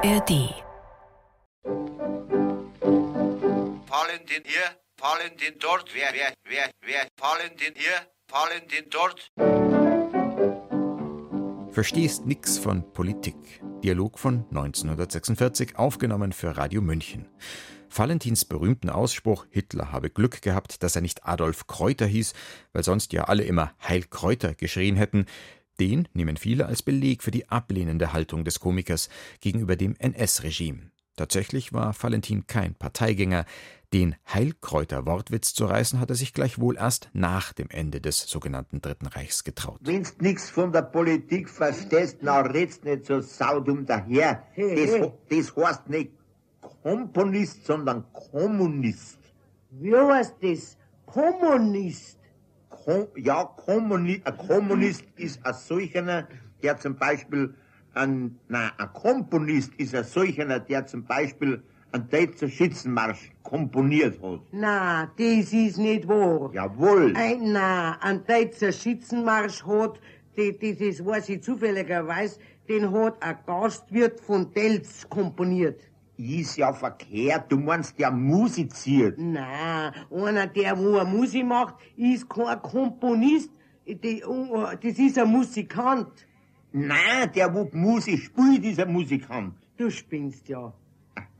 ARD. Valentin hier, Valentin dort, wer, wer, wer, wer, Valentin hier, Valentin dort. Verstehst nix von Politik. Dialog von 1946, aufgenommen für Radio München. Valentins berühmten Ausspruch, Hitler habe Glück gehabt, dass er nicht Adolf Kräuter hieß, weil sonst ja alle immer Heil Kräuter geschrien hätten, den nehmen viele als Beleg für die ablehnende Haltung des Komikers gegenüber dem NS-Regime. Tatsächlich war Valentin kein Parteigänger. Den Heilkräuter-Wortwitz zu reißen, hat er sich gleichwohl erst nach dem Ende des sogenannten Dritten Reichs getraut. Wenn's nix von der Politik verstehst, na redst nicht so saudum daher. Hey, das, hey. das heißt nicht Komponist, sondern Kommunist. Wie heißt das? Kommunist. Ja, Kommuni ein Kommunist ist ein solcher, der zum Beispiel ein, nein, ein Komponist ist ein solcher, der zum Beispiel einen Deutzer Schützenmarsch komponiert hat. Na, das ist nicht wahr. Jawohl. Ein, na, ein deutscher Schützenmarsch hat, das ist, weiß ich zufälligerweise, den hat ein Gastwirt von Delz komponiert. Ist ja verkehrt, du meinst, der musiziert. Na, einer, der wo eine Musik macht, ist kein Komponist, die, uh, das ist ein Musikant. Nein, der wo Musik spielt, ist ein Musikant. Du spinnst ja.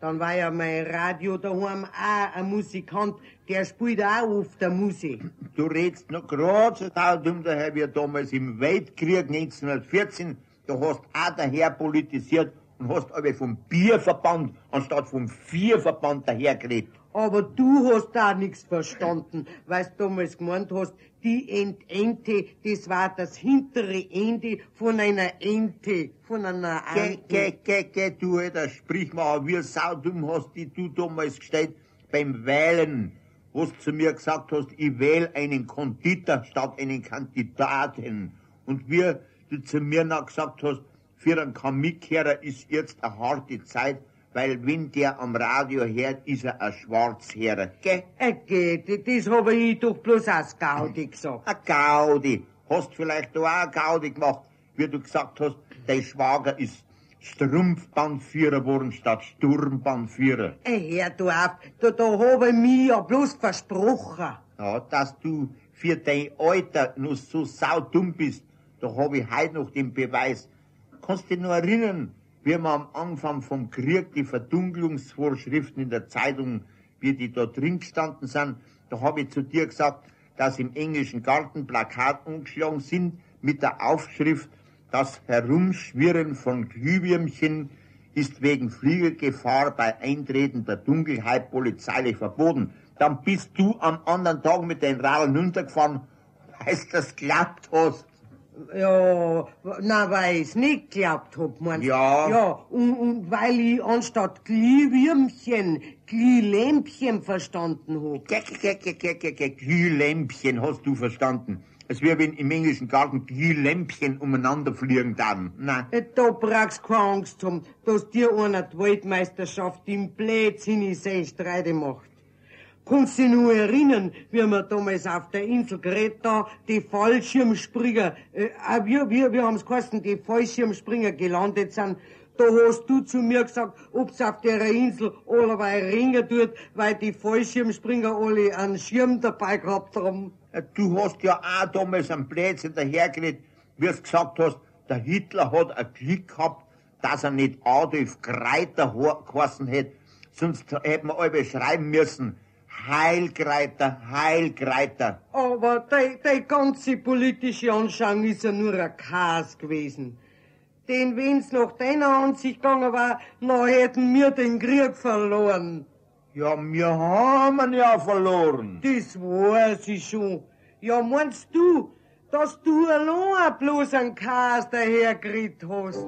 Dann war ja mein Radio daheim auch ein Musikant, der spielt auch auf der Musik. Du redst noch grad so dumm daher wie damals im Weltkrieg 1914. Du hast auch daher politisiert und hast aber vom Bierverband anstatt vom Vierverband daher geredet. Aber du hast da nichts verstanden, weil du damals gemeint hast, die Entente, das war das hintere Ende von einer Ente, von einer Geh, Ente. geh, geh, geh, du alter Sprichmacher, wie saudumm hast die du damals gestellt beim Wählen, wo du zu mir gesagt hast, ich wähle einen Konditor statt einen Kandidaten. Und wie du zu mir noch gesagt hast, für einen Kamikehrer ist jetzt eine harte Zeit, weil wenn der am Radio hört, ist er ein Schwarzhörer. Gell? Äh, geht, das habe ich doch bloß aus Gaudi gesagt. Ein Gaudi. Hast vielleicht auch ein Gaudi gemacht, wie du gesagt hast, dein Schwager ist Strumpfbandführer geworden statt Sturmbandführer. Äh, hör du auf, da, da habe ich mich ja bloß versprochen. Ja, dass du für dein Alter nur so saudumm bist, da hab ich heute noch den Beweis. Kannst du dich noch erinnern, wie wir am Anfang vom Krieg die Verdunkelungsvorschriften in der Zeitung, wie die da drin gestanden sind, da hab ich zu dir gesagt, dass im englischen Garten Plakat umgeschlagen sind mit der Aufschrift, das Herumschwirren von Glühwürmchen ist wegen Fliegergefahr bei eintretender Dunkelheit polizeilich verboten. Dann bist du am anderen Tag mit den Radeln runtergefahren, weil du das glaubt hast. Ja, na, weil ich's nicht geglaubt hab, meinst du? Ja. Ja, und, und weil ich anstatt Glühwürmchen Glühlämpchen verstanden hab. Glühlämpchen hast du verstanden. Es wäre, wenn im englischen Garten Glühlämpchen umeinander fliegen dann. Nein. Äh, Da brauchst du keine Angst haben, dass dir einer die Weltmeisterschaft im Blödsinn in Seestreite macht. Kannst dich nur erinnern, wie wir damals auf der Insel Greta die Fallschirmspringer, äh, auch wir, wir, wir haben's geheißen, die Fallschirmspringer gelandet sind. Da hast du zu mir gesagt, ob's auf der Insel allerweil ringen tut, weil die Fallschirmspringer alle einen Schirm dabei gehabt haben. Du hast ja auch damals am Blödsinn dahergeredet, wie du gesagt hast, der Hitler hat ein Glück gehabt, dass er nicht Adolf Greiter geheißen hätte, sonst hätten wir alle schreiben müssen, Heilgreiter, Heilgreiter. Aber die, die ganze politische Anschauung ist ja nur ein Chaos gewesen. Denn wenn's nach deiner Ansicht gegangen war, na hätten wir den Krieg verloren. Ja, wir haben ihn ja verloren. Das weiß ich schon. Ja, meinst du, dass du allein bloß ein Chaos dahergekriegt hast?